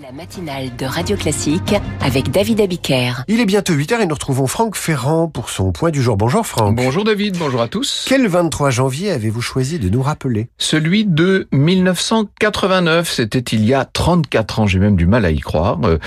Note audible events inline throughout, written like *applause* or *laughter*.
La matinale de Radio Classique avec David Abiker. Il est bientôt 8h et nous retrouvons Franck Ferrand pour son point du jour. Bonjour Franck. Bonjour David, bonjour à tous. Quel 23 janvier avez-vous choisi de nous rappeler? Celui de 1989, c'était il y a 34 ans, j'ai même du mal à y croire. Euh,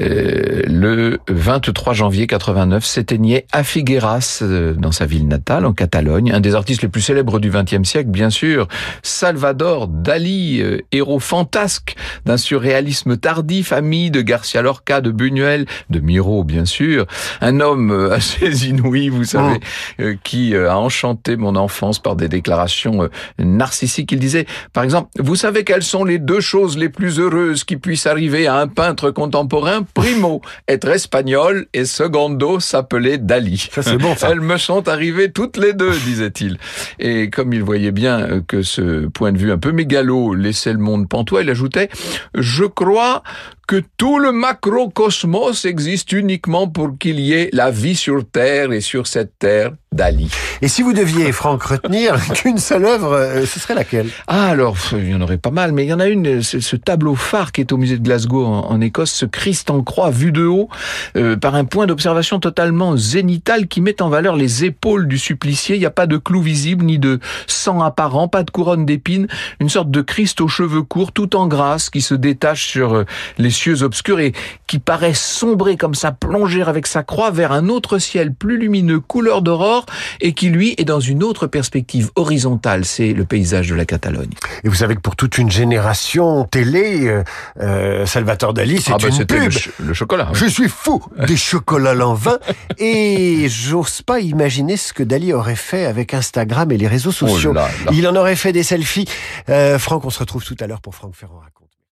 euh, le 23 janvier 89 s'éteignait à Figueras, euh, dans sa ville natale, en Catalogne, un des artistes les plus célèbres du XXe siècle, bien sûr, Salvador Dali, euh, héros fantasque d'un surréalisme tardif ami de Garcia Lorca, de Buñuel, de Miro bien sûr, un homme euh, *laughs* assez inouï, vous savez, euh, qui euh, a enchanté mon enfance par des déclarations narcissiques. Il disait, par exemple, vous savez quelles sont les deux choses les plus heureuses qui puissent arriver à un peintre contemporain? Primo, *laughs* être espagnol et secondo, s'appeler Dali. Ça c'est bon ça. Elles me sont arrivées toutes les deux, disait-il. Et comme il voyait bien que ce point de vue un peu mégalo laissait le monde pantois, il ajoutait, je crois が que tout le macrocosmos existe uniquement pour qu'il y ait la vie sur Terre et sur cette Terre d'Ali. Et si vous deviez, Franck, retenir *laughs* qu'une seule œuvre, euh, ce serait laquelle? Ah alors, il y en aurait pas mal, mais il y en a une, ce, tableau phare qui est au musée de Glasgow en, en Écosse, ce Christ en croix vu de haut euh, par un point d'observation totalement zénital qui met en valeur les épaules du supplicié. Il n'y a pas de clou visible ni de sang apparent, pas de couronne d'épines, une sorte de Christ aux cheveux courts, tout en grâce, qui se détache sur euh, les cieux obscurs et qui paraît sombrer comme ça, plonger avec sa croix vers un autre ciel plus lumineux, couleur d'aurore, et qui lui est dans une autre perspective horizontale, c'est le paysage de la Catalogne. Et vous savez que pour toute une génération télé, euh, euh, Salvatore Dali, c'est Ah bah une pub. le, ch- le chocolat. Je suis fou *laughs* des chocolats Lanvin et j'ose pas imaginer ce que Dali aurait fait avec Instagram et les réseaux sociaux. Oh là là. Il en aurait fait des selfies. Euh, Franck, on se retrouve tout à l'heure pour Franck Ferrand raconte.